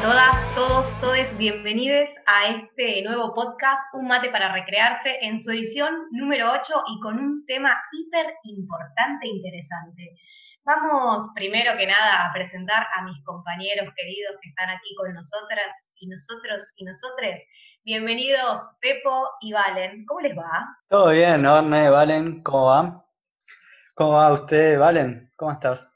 a todas, todos, todes, bienvenidos a este nuevo podcast, Un mate para recrearse, en su edición número 8 y con un tema hiper importante e interesante. Vamos primero que nada a presentar a mis compañeros queridos que están aquí con nosotras y nosotros y nosotres. Bienvenidos Pepo y Valen, ¿cómo les va? Todo bien, Orne, Valen, ¿cómo va? ¿Cómo va usted, Valen? ¿Cómo estás?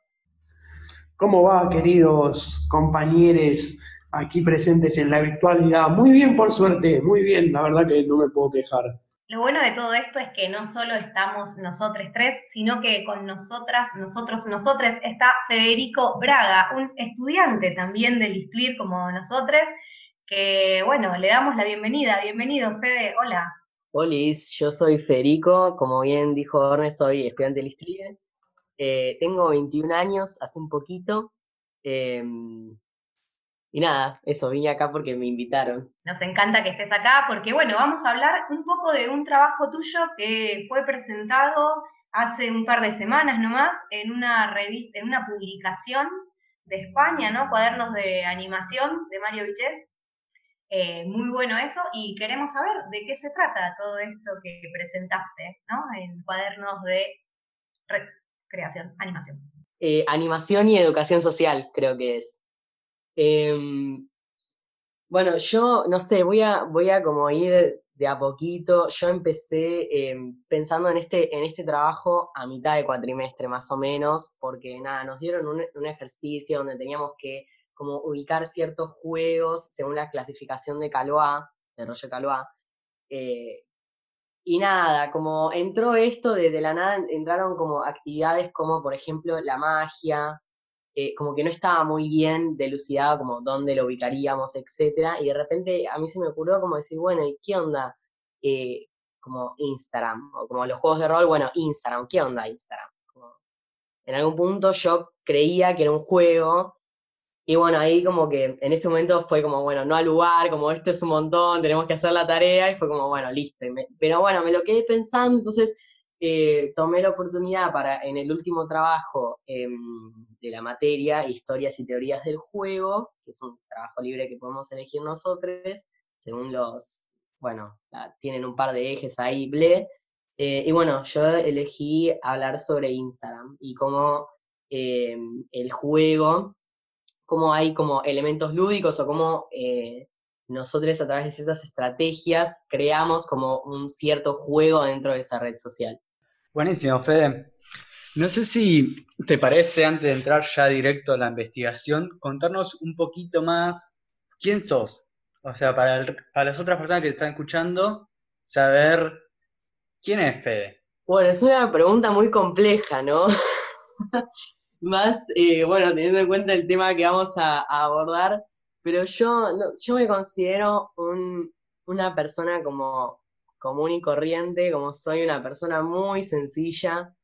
¿Cómo va, queridos compañeros aquí presentes en la virtualidad? Muy bien, por suerte, muy bien, la verdad que no me puedo quejar. Lo bueno de todo esto es que no solo estamos nosotros tres, sino que con nosotras, nosotros, nosotres está Federico Braga, un estudiante también del ISCLIR como nosotros, que bueno, le damos la bienvenida. Bienvenido, Fede, hola. Hola, yo soy Federico, como bien dijo Orne, soy estudiante del ISCLIR eh, tengo 21 años, hace un poquito. Em, y nada, eso, vine acá porque me invitaron. Nos encanta que estés acá porque, bueno, vamos a hablar un poco de un trabajo tuyo que fue presentado hace un par de semanas nomás en una revista, en una publicación de España, ¿no? Cuadernos de animación de Mario Viches. Eh, muy bueno eso y queremos saber de qué se trata todo esto que presentaste, ¿no? En cuadernos de creación, animación. Eh, animación y educación social, creo que es. Em, bueno, yo no sé, voy a, voy a como ir de a poquito. Yo empecé em, pensando en este, en este trabajo a mitad de cuatrimestre, más o menos, porque nada, nos dieron un, ejercicio donde teníamos que como ubicar ciertos juegos según la clasificación de Calois, de Roger Calois, eh, y nada, como entró esto de, la nada, entraron como actividades como, por ejemplo, la magia, eh, como que no estaba muy bien delucidado como dónde lo ubicaríamos, etcétera, y de repente a mí se me ocurrió como decir, bueno, ¿y qué onda? Eh, como Instagram, o como los juegos de rol, bueno, Instagram, ¿qué onda Instagram? en algún punto yo creía que era un juego y bueno, ahí como que en ese momento fue como, bueno, no al lugar, como esto es un montón, tenemos que hacer la tarea, y fue como, bueno, listo. pero bueno, me lo quedé pensando, entonces eh, tomé la oportunidad para, en el último trabajo em, de la materia, Historias y Teorías del Juego, que es un trabajo libre que podemos elegir nosotros, según los, bueno, tienen un par de ejes ahí, ble. Eh, y bueno, yo elegí hablar sobre Instagram y cómo em, el juego cómo hay como elementos lúdicos o cómo eh, nosotros a través de ciertas estrategias creamos como un cierto juego dentro de esa red social. Buenísimo, Fede. No sé si te parece, antes de entrar ya directo a la investigación, contarnos un poquito más quién sos. O sea, para, para las otras personas que te están escuchando, saber quién es Fede. Bueno, es una pregunta muy compleja, ¿no? más, eh, bueno, teniendo en cuenta el tema que vamos a, abordar, pero yo, yo me considero una persona como común y corriente, como soy una persona muy sencilla.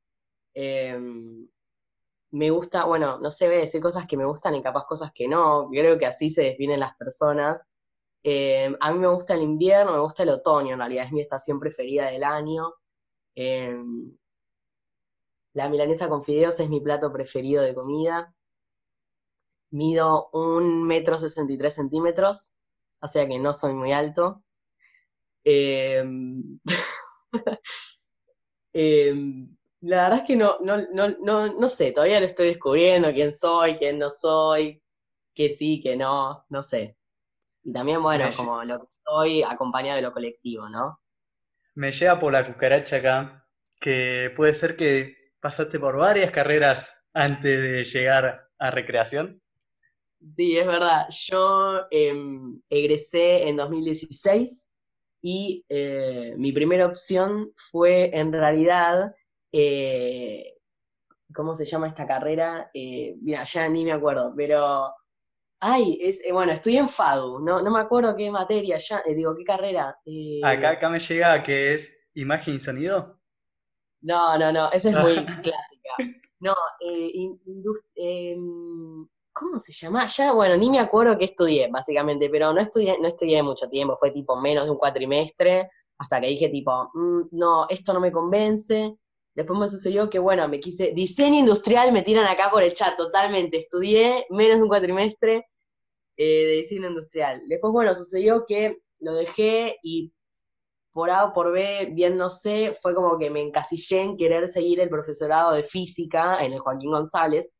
Em, me gusta, bueno, no sé, voy decir cosas que me gustan y capaz cosas que no, creo que así se definen las personas. Em, a mí me gusta el invierno, me gusta el otoño, en realidad es mi estación preferida del año. Em, la milanesa con fideos es mi plato preferido de comida. Mido un metro sesenta y tres centímetros, o sea que no soy muy alto. Em, em, la verdad es que no, no, no, no, sé, todavía lo estoy descubriendo, quién soy, quién no soy, qué sí, qué no, no sé. Y también, bueno, como lo que soy acompañado de lo colectivo, ¿no? Me llega por la cucaracha acá, que puede ser que pasaste por varias carreras antes de llegar a recreación. Sí, es verdad. Yo em, egresé en 2016 y eh, mi primera opción fue en realidad, eh, ¿cómo se llama esta carrera? Eh, mira, ya ni me acuerdo, pero... Ay, es, bueno, estoy en FADU, no, no me acuerdo qué materia, ya, digo, qué carrera. acá, acá me llega que es imagen y sonido. No, no, no, esa es muy clásica. No, eh, em, ¿cómo se llama? Ya, bueno, ni me acuerdo qué estudié, básicamente, pero no estudié, no estudié mucho tiempo, fue tipo menos de un cuatrimestre, hasta que dije tipo, mm, no, esto no me convence. Después me sucedió que, bueno, me quise, diseño industrial me tiran acá por el chat, totalmente, estudié menos de un cuatrimestre, eh, de diseño industrial. Después, bueno, sucedió que lo dejé y por A o por B, bien no sé, fue como que me encasillé en querer seguir el profesorado de física en el Joaquín González.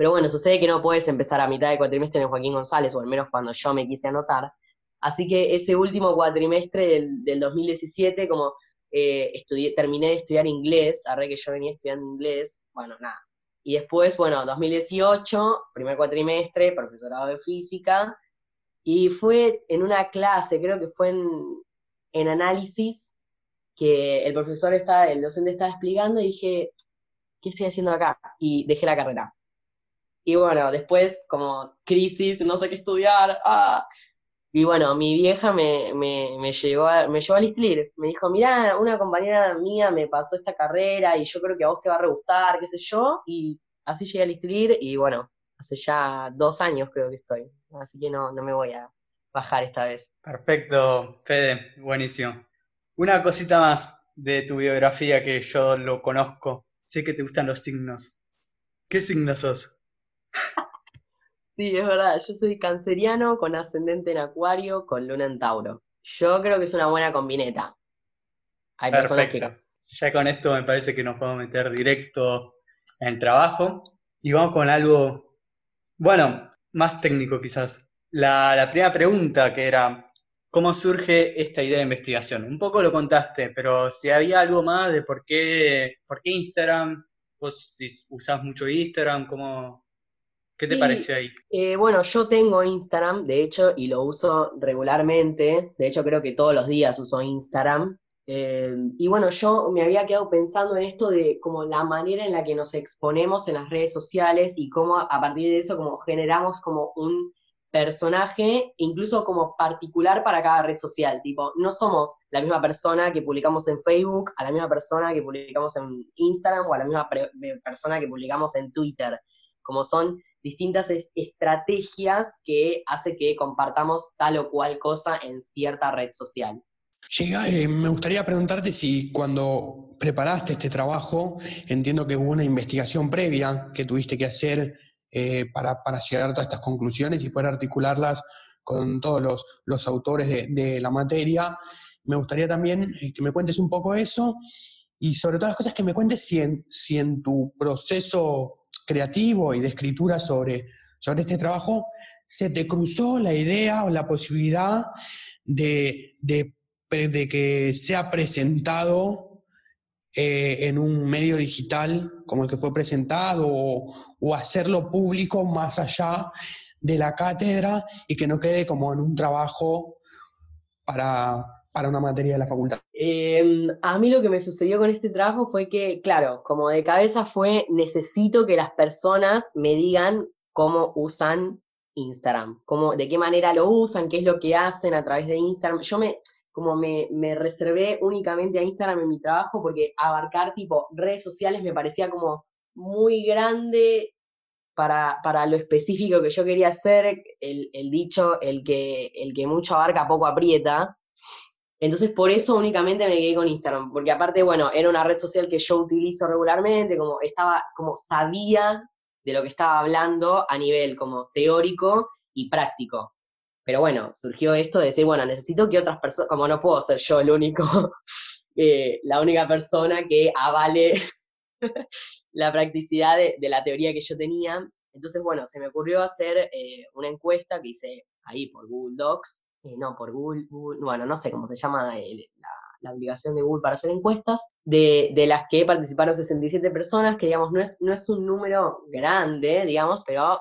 Pero bueno, sucede que no puedes empezar a mitad de cuatrimestre en Joaquín González, o al menos cuando yo me quise anotar. Así que ese último cuatrimestre del, del 2017, como eh, estudié, terminé de estudiar inglés, arre que yo venía estudiando inglés, bueno, nada. Y después, bueno, 2018, primer cuatrimestre, profesorado de física, y fue en una clase, creo que fue en, en análisis, que el profesor está, el docente estaba explicando y dije, ¿qué estoy haciendo acá? Y dejé la carrera. Y bueno, después como crisis, no sé qué estudiar, ¡ah! Y bueno, mi vieja me, me, me, llevó, a, me llevó a Listlir. Me dijo, mira, una compañera mía me pasó esta carrera y yo creo que a vos te va a gustar, qué sé yo. Y así llegué a Listlir y bueno, hace ya dos años creo que estoy. Así que no, no me voy a bajar esta vez. Perfecto, Fede, buenísimo. Una cosita más de tu biografía que yo lo conozco. Sé que te gustan los signos. ¿Qué signo sos? Sí, es verdad, yo soy canceriano con ascendente en acuario, con luna en Tauro. Yo creo que es una buena combineta. Hay personas que... Ya con esto me parece que nos podemos meter directo en el trabajo y vamos con algo, bueno, más técnico quizás. La, la primera pregunta que era, ¿cómo surge esta idea de investigación? Un poco lo contaste, pero si había algo más de por qué, por qué Instagram, vos usás mucho Instagram, ¿cómo, ¿Qué te pareció ahí? Eh, bueno, yo tengo Instagram, de hecho, y lo uso regularmente. De hecho, creo que todos los días uso Instagram. Eh, y bueno, yo me había quedado pensando en esto de como la manera en la que nos exponemos en las redes sociales y cómo a partir de eso como generamos como un personaje, incluso como particular para cada red social. Tipo, no somos la misma persona que publicamos en Facebook, a la misma persona que publicamos en Instagram o a la misma persona que publicamos en Twitter. Como son distintas estrategias que hace que compartamos tal o cual cosa en cierta red social. Llega, eh, me gustaría preguntarte si cuando preparaste este trabajo, entiendo que hubo una investigación previa que tuviste que hacer eh, para, llegar a estas conclusiones y poder articularlas con todos los, los autores de, la materia. Me gustaría también eh, que me cuentes un poco eso y sobre todas las cosas que me cuentes si en, si en tu proceso creativo y de escritura sobre, sobre este trabajo, se te cruzó la idea o la posibilidad de, de, que sea presentado eh, en un medio digital como el que fue presentado o hacerlo público más allá de la cátedra y que no quede como en un trabajo para, para una materia de la facultad? Em, a mí lo que me sucedió con este trabajo fue que, claro, como de cabeza fue, necesito que las personas me digan cómo usan Instagram, cómo, de qué manera lo usan, qué es lo que hacen a través de Instagram. Yo me, como me, me reservé únicamente a Instagram en mi trabajo porque abarcar tipo redes sociales me parecía como muy grande para, para, lo específico que yo quería hacer, el, el, dicho, el que, el que mucho abarca poco aprieta. Entonces, por eso únicamente me quedé con Instagram, porque aparte, bueno, era una red social que yo utilizo regularmente, como estaba, como sabía de lo que estaba hablando a nivel como teórico y práctico. Pero bueno, surgió esto de decir, bueno, necesito que otras personas, como no puedo ser yo el único, eh, la única persona que avale la practicidad de, la teoría que yo tenía. Entonces, bueno, se me ocurrió hacer eh, una encuesta que hice ahí por Google Docs, eh, no, por Google, bueno, no sé cómo se llama la, obligación de Google para hacer encuestas, de, las que participaron 67 personas, que digamos, no es, no es un número grande, digamos, pero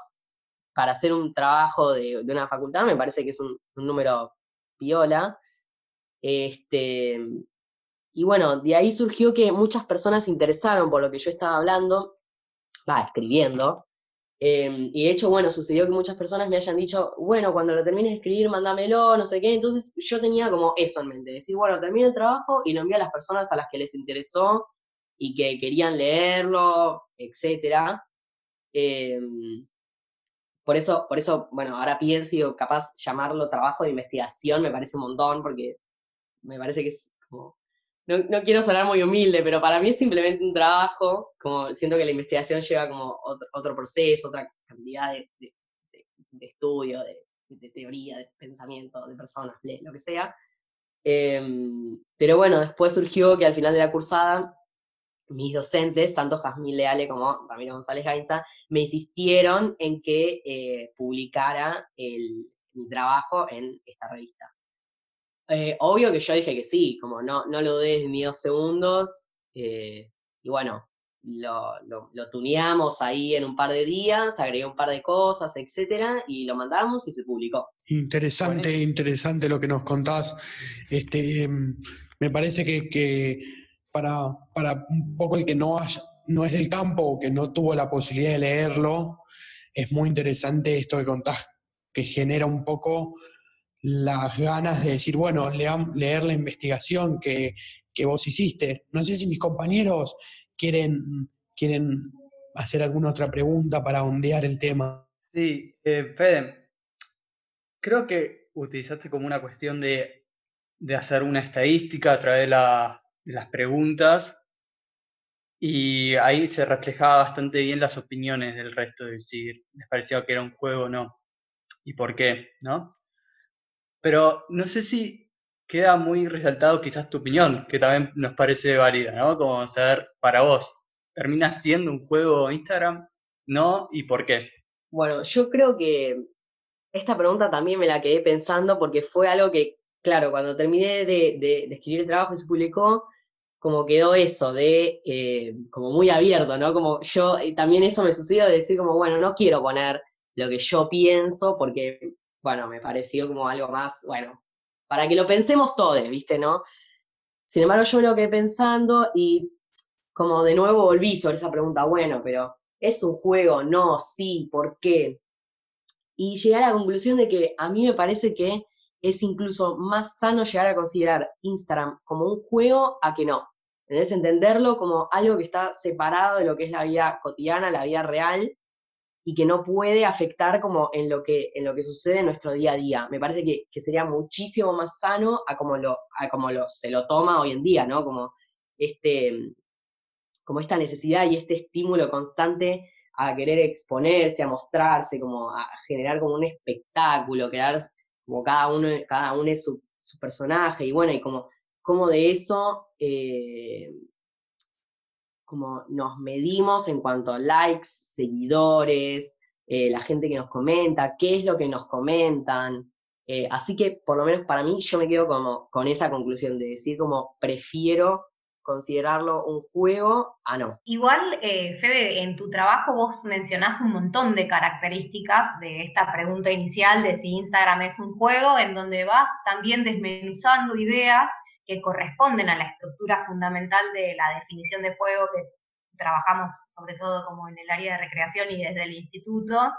para hacer un trabajo de, una facultad me parece que es un, número piola. Este, y bueno, de ahí surgió que muchas personas se interesaron por lo que yo estaba hablando, va, escribiendo, Em, y de hecho, bueno, sucedió que muchas personas me hayan dicho, bueno, cuando lo termines de escribir, mándamelo, no sé qué. Entonces yo tenía como eso en mente, decir, bueno, termino el trabajo y lo envío a las personas a las que les interesó y que querían leerlo, etc. Em, por eso, por eso, bueno, ahora pienso y capaz llamarlo trabajo de investigación me parece un montón, porque me parece que es como no, quiero sonar muy humilde, pero para mí es simplemente un trabajo, como siento que la investigación lleva como otro, proceso, otra cantidad de, estudio, de, teoría, de pensamiento, de personas, lo que sea. Em, pero bueno, después surgió que al final de la cursada, mis docentes, tanto Jazmín Leale como Ramiro González Gainza, me insistieron en que eh, publicara mi trabajo en esta revista. Eh, obvio que yo dije que sí, como no, no lo des ni dos segundos, eh, y bueno, lo, lo, tuneamos ahí en un par de días, agregué un par de cosas, etcétera, y lo mandamos y se publicó. Interesante, interesante lo que nos contás. Este, em, me parece que, para, para, un poco el que no, no es del campo o que no tuvo la posibilidad de leerlo, es muy interesante esto que contás, que genera un poco las ganas de decir, bueno, leer la investigación que, que vos hiciste. No sé si mis compañeros quieren, quieren hacer alguna otra pregunta para ondear el tema. Sí, eh, Fede, creo que utilizaste como una cuestión de, hacer una estadística a través de, las preguntas y ahí se reflejaba bastante bien las opiniones del resto de si les parecía que era un juego o no y por qué, ¿no? Pero no sé si queda muy resaltado quizás tu opinión, que también nos parece válida, ¿no? Como saber para vos, ¿termina siendo un juego Instagram? ¿No? ¿Y por qué? Bueno, yo creo que esta pregunta también me la quedé pensando porque fue algo que, claro, cuando terminé de, escribir el trabajo y se publicó, como quedó eso de, eh, como muy abierto, ¿no? Como yo, también eso me sucedió de decir como, bueno, no quiero poner lo que yo pienso porque, bueno, me pareció como algo más, bueno, para que lo pensemos todos, ¿viste? ¿No? Sin embargo, yo lo quedé pensando y como de nuevo volví sobre esa pregunta, bueno, pero ¿es un juego? No, sí, ¿por qué? Y llegué a la conclusión de que a mí me parece que es incluso más sano llegar a considerar Instagram como un juego a que no. Debes entenderlo como algo que está separado de lo que es la vida cotidiana, la vida real, y que no puede afectar como en lo que, en lo que sucede en nuestro día a día. Me parece que, sería muchísimo más sano a como, lo, a como lo, se lo toma hoy en día, ¿no? Como, este, como esta necesidad y este estímulo constante a querer exponerse, a mostrarse, como a generar como un espectáculo, crear como cada uno, cada uno es su, personaje, y bueno, y como, como de eso eh, como nos medimos en cuanto a likes, seguidores, eh, la gente que nos comenta, qué es lo que nos comentan. Eh, así que por lo menos para mí yo me quedo como con esa conclusión de decir como prefiero considerarlo un juego a no. Igual, eh, Fede, en tu trabajo vos mencionás un montón de características de esta pregunta inicial de si Instagram es un juego, en donde vas también desmenuzando ideas que corresponden a la estructura fundamental de la definición de juego que trabajamos sobre todo como en el área de recreación y desde el instituto,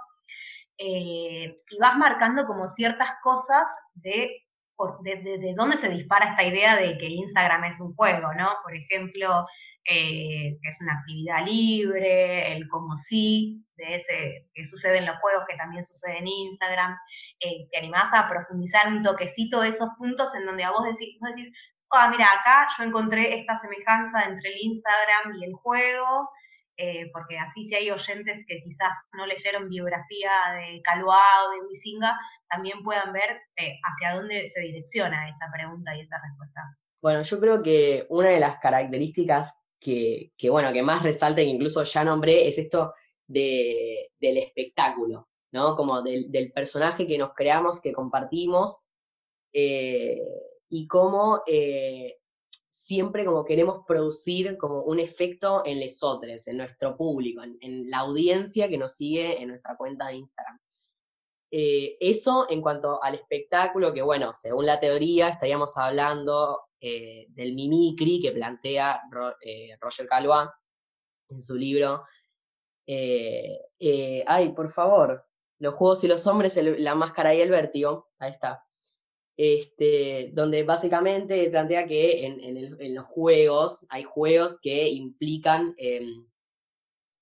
eh, y vas marcando como ciertas cosas de, de, dónde se dispara esta idea de que Instagram es un juego, ¿no? Por ejemplo, eh, es una actividad libre, el como sí, de ese que sucede en los juegos, que también sucede en Instagram. Eh, te animás a profundizar un toquecito de esos puntos en donde a vos decís, vos decís ah, mira, acá yo encontré esta semejanza entre el Instagram y el juego, eh, porque así si hay oyentes que quizás no leyeron biografía de Calua o de Wisinga, también puedan ver eh, hacia dónde se direcciona esa pregunta y esa respuesta. Bueno, yo creo que una de las características que, bueno, que más resalta, que incluso ya nombré, es esto de, del espectáculo, ¿no? Como del, personaje que nos creamos, que compartimos, eh, y cómo eh, siempre como queremos producir como un efecto en lesotres, en nuestro público, en, la audiencia que nos sigue en nuestra cuenta de Instagram. Eh, eso en cuanto al espectáculo, que bueno, según la teoría estaríamos hablando eh, del mimicry que plantea Roger Calois en su libro. ay, por favor, los juegos y los hombres, la máscara y el vértigo, ahí está este, donde básicamente plantea que en, los juegos hay juegos que implican em,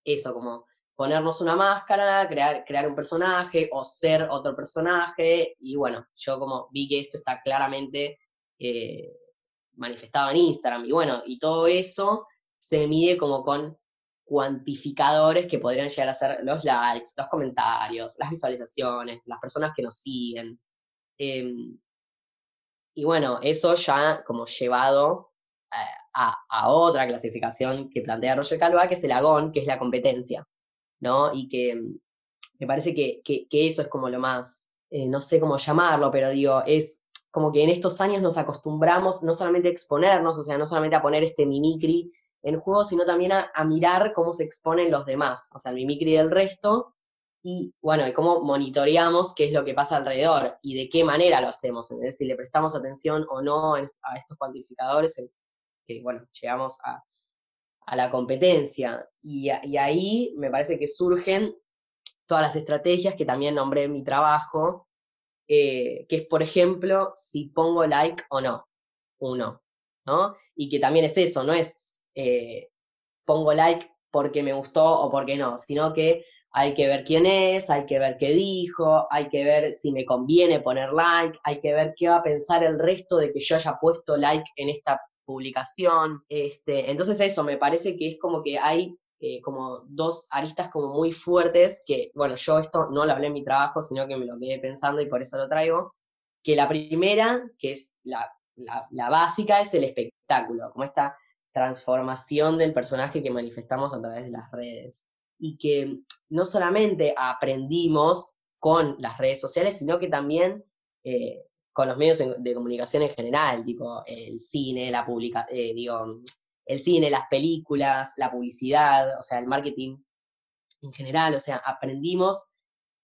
eso, como ponernos una máscara, crear, crear un personaje o ser otro personaje, y bueno, yo como vi que esto está claramente eh, manifestado en Instagram, y bueno, y todo eso se mide como con cuantificadores que podrían llegar a ser los likes, los comentarios, las visualizaciones, las personas que nos siguen. Em, y bueno, eso ya como llevado eh, a, otra clasificación que plantea Roger Calva, que es el agón, que es la competencia, ¿no? Y que em, me parece que, eso es como lo más, eh, no sé cómo llamarlo, pero digo, es como que en estos años nos acostumbramos no solamente a exponernos, o sea, no solamente a poner este mimicry en juego, sino también a, mirar cómo se exponen los demás, o sea, el mimicry del resto, y bueno, cómo monitoreamos qué es lo que pasa alrededor y de qué manera lo hacemos, decir, le prestamos atención o no a estos cuantificadores, que bueno, llegamos a, la competencia. Y, y, ahí me parece que surgen todas las estrategias que también nombré en mi trabajo, eh, que es, por ejemplo, si pongo like o no, uno, ¿no? Y que también es eso, no es eh, pongo like porque me gustó o porque no, sino que hay que ver quién es, hay que ver qué dijo, hay que ver si me conviene poner like, hay que ver qué va a pensar el resto de que yo haya puesto like en esta publicación. Este, entonces eso, me parece que es como que hay eh, como dos aristas como muy fuertes, que, bueno, yo esto no lo hablé en mi trabajo, sino que me lo quedé pensando y por eso lo traigo, que la primera, que es la, la, básica, es el espectáculo, como esta transformación del personaje que manifestamos a través de las redes. Y que no solamente aprendimos con las redes sociales, sino que también eh, con los medios de comunicación en general, tipo el cine, la publica, eh, digo, el cine, las películas, la publicidad, o sea, el marketing en general, o sea, aprendimos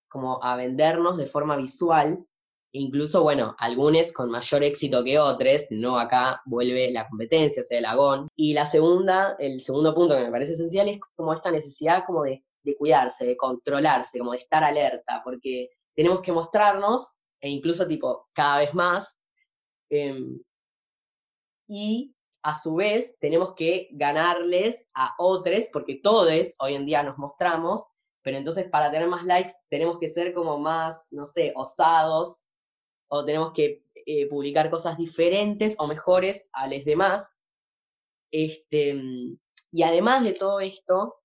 como a vendernos de forma visual, incluso, bueno, algunos con mayor éxito que otros, no acá vuelve la competencia, o sea, el agón. Y la segunda, el segundo punto que me parece esencial es como esta necesidad como de, cuidarse, de controlarse, como de estar alerta, porque tenemos que mostrarnos, e incluso tipo cada vez más, em, y a su vez tenemos que ganarles a otros, porque todos hoy en día nos mostramos, pero entonces para tener más likes tenemos que ser como más, no sé, osados, o tenemos que eh, publicar cosas diferentes o mejores a los demás. Este, y además de todo esto,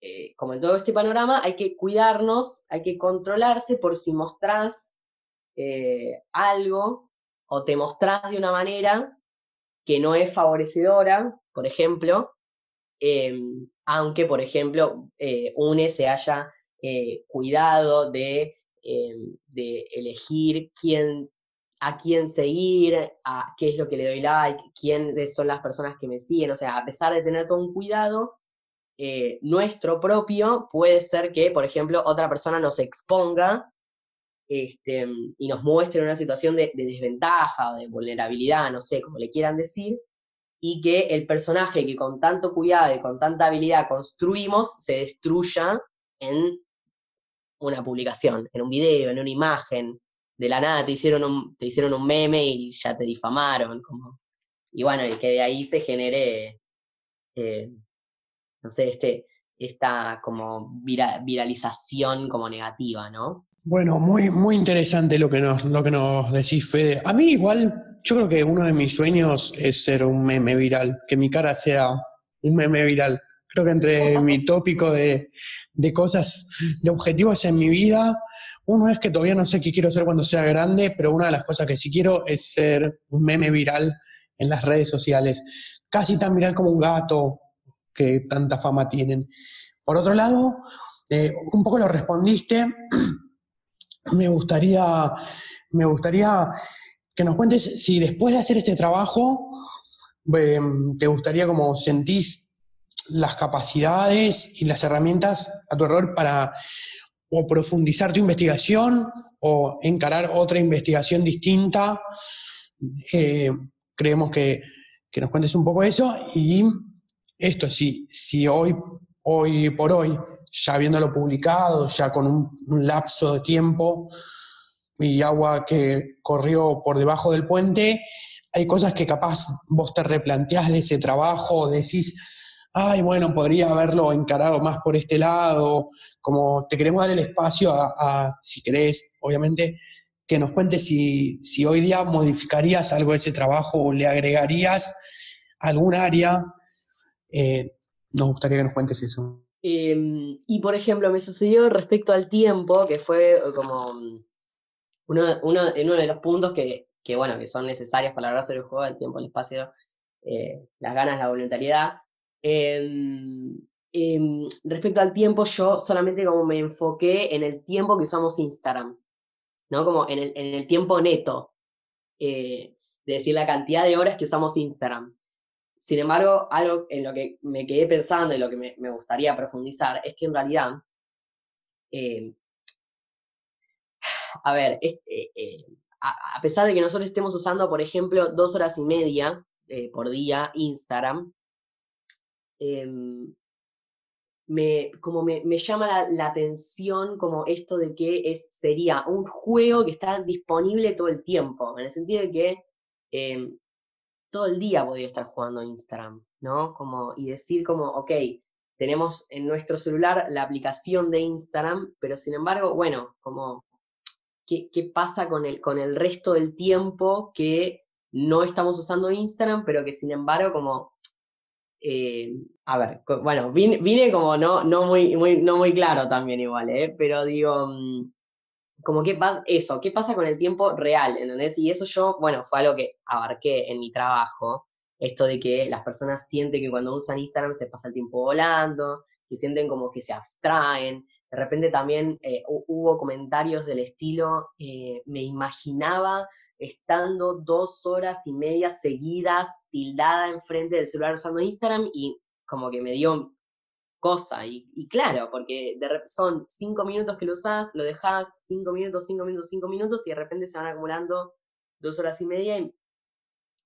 eh, como en todo este panorama, hay que cuidarnos, hay que controlarse por si mostrás eh, algo o te mostrás de una manera que no es favorecedora, por ejemplo, em, aunque, por ejemplo, eh, UNE se haya cuidado de, em, de, elegir quién, a quién seguir, a qué es lo que le doy like, quiénes son las personas que me siguen, o sea, a pesar de tener todo un cuidado, eh, nuestro propio puede ser que, por ejemplo, otra persona nos exponga este, y nos muestre una situación de, desventaja o de vulnerabilidad, no sé, como le quieran decir, y que el personaje que con tanto cuidado y con tanta habilidad construimos se destruya en una publicación, en un video, en una imagen. De la nada te hicieron un, te hicieron un meme y ya te difamaron. Como, y bueno, y que de ahí se genere, eh, no sé, este, esta como viralización como negativa, ¿no? Bueno, muy, muy interesante lo que, nos, lo que nos decís, Fede. A mí igual, yo creo que uno de mis sueños es ser un meme viral, que mi cara sea un meme viral. Creo que entre mi tópico de, de cosas, de objetivos en mi vida, uno es que todavía no sé qué quiero ser cuando sea grande, pero una de las cosas que sí quiero es ser un meme viral en las redes sociales. Casi tan viral como un gato que tanta fama tienen. Por otro lado, eh, un poco lo respondiste me gustaría, me gustaría que nos cuentes si después de hacer este trabajo, em, te gustaría como sentís las capacidades y las herramientas a tu error para o profundizar tu investigación o encarar otra investigación distinta. Eh, creemos que, nos cuentes un poco eso y esto, si, si hoy, hoy por hoy ya habiéndolo publicado, ya con un, lapso de tiempo y agua que corrió por debajo del puente, hay cosas que capaz vos te replanteás de ese trabajo, decís, ay, bueno, podría haberlo encarado más por este lado, como te queremos dar el espacio a, si querés, obviamente, que nos cuentes si, si, hoy día modificarías algo de ese trabajo o le agregarías algún área. Eh, nos gustaría que nos cuentes eso. Em, y por ejemplo, me sucedió respecto al tiempo, que fue como uno, uno, uno de los puntos que, que, bueno, que son necesarios para lograr hacer el juego, el tiempo, el espacio, eh, las ganas, la voluntariedad. Em, em, respecto al tiempo, yo solamente como me enfoqué en el tiempo que usamos Instagram, ¿no? Como en el, en el tiempo neto, eh, de decir la cantidad de horas que usamos Instagram. Sin embargo, algo en lo que me quedé pensando y lo que me, me gustaría profundizar es que en realidad, eh, a ver, a, pesar de que nosotros estemos usando, por ejemplo, dos horas y media por día Instagram, Em, me, como me, llama la, atención como esto de que es, sería un juego que está disponible todo el tiempo, en el sentido de que em, todo el día podría estar jugando Instagram, ¿no? Como, y decir como, ok, tenemos en nuestro celular la aplicación de Instagram, pero sin embargo, bueno, como, ¿qué, qué pasa con el, con el resto del tiempo que no estamos usando Instagram, pero que sin embargo como eh, a ver, bueno, vine, como no, no, muy, no muy claro también igual, ¿eh? pero digo, mm, como qué pasa, eso, qué pasa con el tiempo real, ¿entendés? Y eso yo, bueno, fue algo que abarqué en mi trabajo, esto de que las personas sienten que cuando usan Instagram se pasa el tiempo volando, que sienten como que se abstraen. De repente también eh, hubo comentarios del estilo, me imaginaba estando dos horas y media seguidas tildada enfrente del celular usando Instagram y como que me dio cosa. Y, claro, porque son cinco minutos que lo usás, lo dejás, cinco minutos, cinco minutos, cinco minutos y de repente se van acumulando dos horas y media y,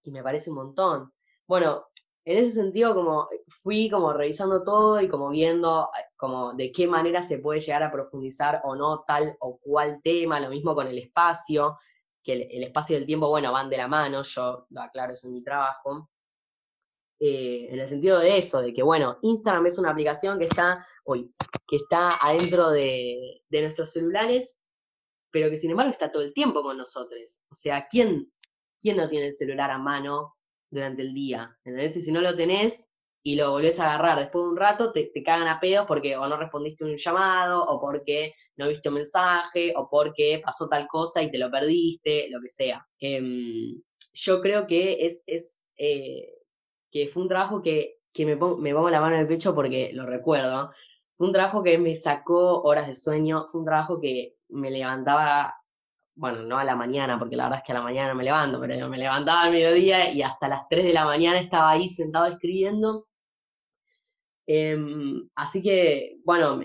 y me parece un montón. Bueno, en ese sentido como fui como revisando todo y como viendo como de qué manera se puede llegar a profundizar o no tal o cual tema, lo mismo con el espacio, que el, espacio y el tiempo, bueno, van de la mano, yo lo aclaro eso en mi trabajo, eh, en el sentido de eso, de que, bueno, Instagram es una aplicación que está, hoy, que está adentro de, nuestros celulares, pero que sin embargo está todo el tiempo con nosotros. O sea, ¿quién, quién no tiene el celular a mano durante el día? ¿Entendés? Y si no lo tenés, y lo volvés a agarrar después de un rato, te, cagan a pedos porque o no respondiste un llamado, o porque no viste un mensaje, o porque pasó tal cosa y te lo perdiste, lo que sea. Em, yo creo que es, es eh, que fue un trabajo que, me, pongo, me pongo la mano en el pecho porque lo recuerdo. Fue un trabajo que me sacó horas de sueño, fue un trabajo que me levantaba bueno, no a la mañana, porque la verdad es que a la mañana me levanto, pero yo me levantaba al mediodía y hasta las 3 de la mañana estaba ahí sentado escribiendo. Em, así que, bueno,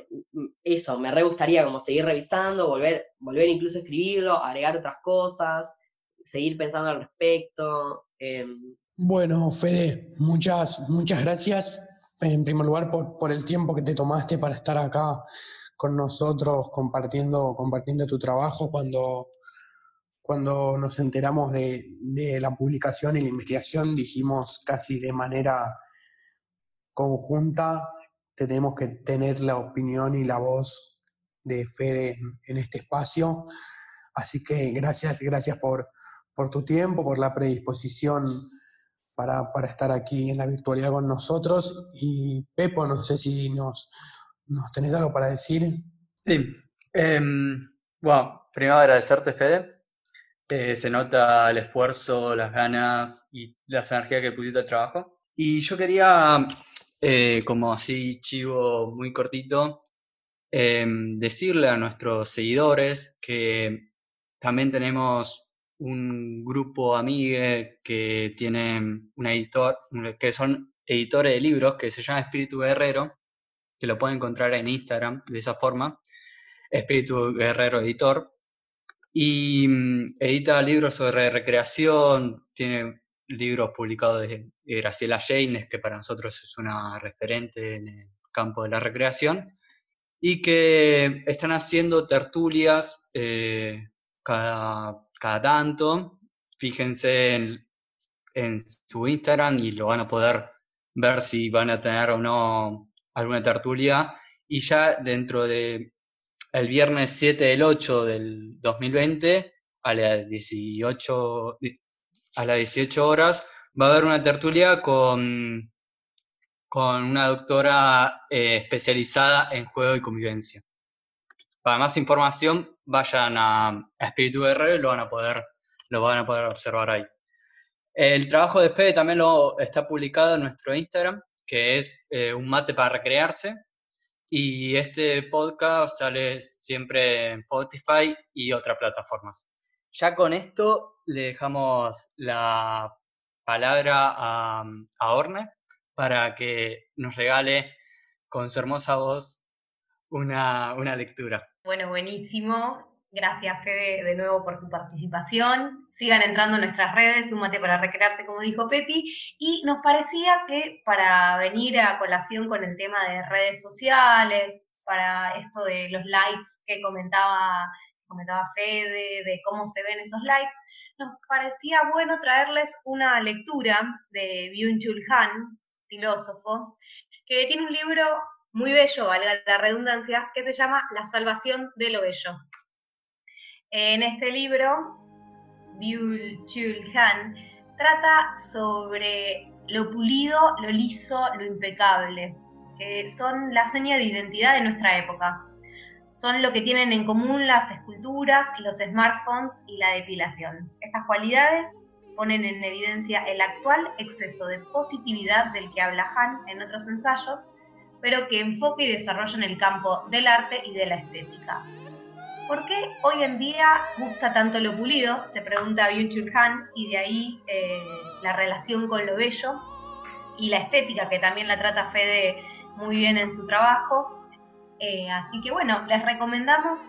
eso, me re gustaría como seguir revisando, volver, volver incluso a escribirlo, agregar otras cosas, seguir pensando al respecto. Em. Bueno, Fede, muchas, muchas gracias en primer lugar por, por, el tiempo que te tomaste para estar acá con nosotros compartiendo, compartiendo tu trabajo cuando, cuando nos enteramos de, de la publicación y la investigación dijimos casi de manera conjunta tenemos que tener la opinión y la voz de Fede en, este espacio. Así que gracias, gracias por, por tu tiempo, por la predisposición para, para, estar aquí en la virtualidad con nosotros. Y Pepo, no sé si nos, nos tenés algo para decir. Sí. bueno, em, primero agradecerte, Fede. Eh, se nota el esfuerzo, las ganas y las energías que pusiste al trabajo. Y yo quería eh, como así chivo muy cortito, em, decirle a nuestros seguidores que también tenemos un grupo amigue que tienen un editor, que son editores de libros, que se llama Espíritu Guerrero, que lo pueden encontrar en Instagram de esa forma, Espíritu Guerrero Editor, y mm, edita libros sobre recreación, tiene libros publicados de, Graciela Janes, que para nosotros es una referente en el campo de la recreación, y que están haciendo tertulias eh, cada, cada, tanto. Fíjense en, en, su Instagram y lo van a poder ver si van a tener o no alguna tertulia. Y ya dentro de el viernes 7 del 8 del 2020 a las 18, a las 18 horas va a haber una tertulia con, con una doctora eh, especializada en juego y convivencia. Para más información, vayan a, Espíritu Guerrero y lo van a poder, lo van a poder observar ahí. El trabajo de Fede también lo está publicado en nuestro Instagram, que es eh, un mate para recrearse. Y este podcast sale siempre en Spotify y otras plataformas. Ya con esto le dejamos la palabra a, a Orne para que nos regale con su hermosa voz una, una lectura. Bueno, buenísimo. Gracias, Fede, de nuevo por tu participación. Sigan entrando en nuestras redes, súmate para recrearse, como dijo Pepi. Y nos parecía que para venir a colación con el tema de redes sociales, para esto de los likes que comentaba, comentaba Fede, de cómo se ven esos likes, nos parecía bueno traerles una lectura de Byung-Chul Han, filósofo, que tiene un libro muy bello, valga la redundancia, que se llama La salvación de lo bello. En este libro, Byul Chul Han trata sobre lo pulido, lo liso, lo impecable, que son la seña de identidad de nuestra época. Son lo que tienen en común las esculturas, los smartphones y la depilación. Estas cualidades ponen en evidencia el actual exceso de positividad del que habla Han en otros ensayos, pero que enfoca y desarrolla en el campo del arte y de la estética. ¿Por qué hoy en día gusta tanto lo pulido? Se pregunta Byung-Chul Han y de ahí eh, la relación con lo bello y la estética que también la trata Fede muy bien en su trabajo. Eh, así que bueno, les recomendamos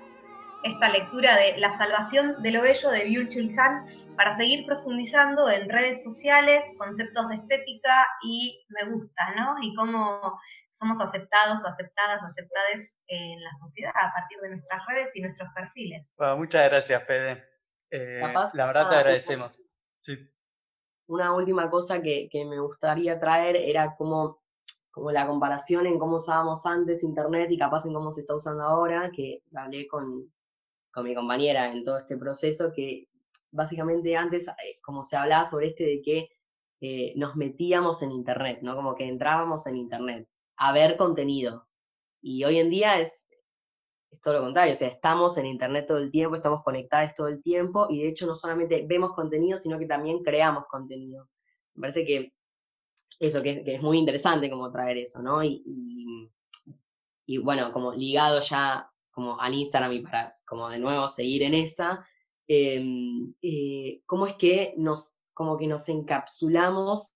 esta lectura de La salvación de lo bello de Byung-Chul Han para seguir profundizando en redes sociales, conceptos de estética y me gusta, ¿no? Y cómo somos aceptados, aceptadas, aceptadas en la sociedad a partir de nuestras redes y nuestros perfiles. muchas gracias, Fede. Eh, la verdad te agradecemos. Una última cosa que, me gustaría traer era como, como la comparación en cómo usábamos antes Internet y capaz en cómo se está usando ahora, que hablé con, con mi compañera en todo este proceso, que básicamente antes, eh, como se hablaba sobre este de que eh, nos metíamos en Internet, ¿no? Como que entrábamos en Internet a ver contenido. Y hoy en día es, es todo lo contrario, o sea, estamos en Internet todo el tiempo, estamos conectados todo el tiempo y de hecho no solamente vemos contenido, sino que también creamos contenido. Me parece que eso, que, es muy interesante como traer eso, ¿no? Y, bueno, como ligado ya como al Instagram y para como de nuevo seguir en esa, Em, eh, cómo es que nos, como que nos encapsulamos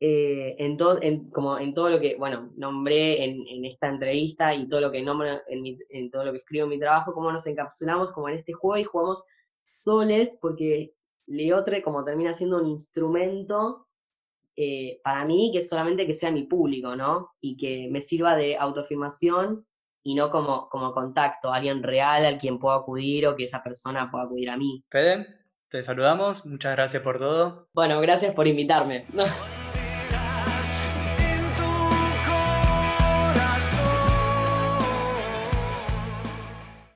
eh, en, todo, como en todo lo que, bueno, nombré en, esta entrevista y todo lo que nombro en, todo lo que escribo en mi trabajo, cómo nos encapsulamos como en este juego y jugamos soles porque Leotre como termina siendo un instrumento eh, para mí que es solamente que sea mi público, ¿no? Y que me sirva de autoafirmación y no como, como contacto, alguien real al quien puedo acudir o que esa persona pueda acudir a mí. Fede, te saludamos, muchas gracias por todo. Bueno, gracias por invitarme.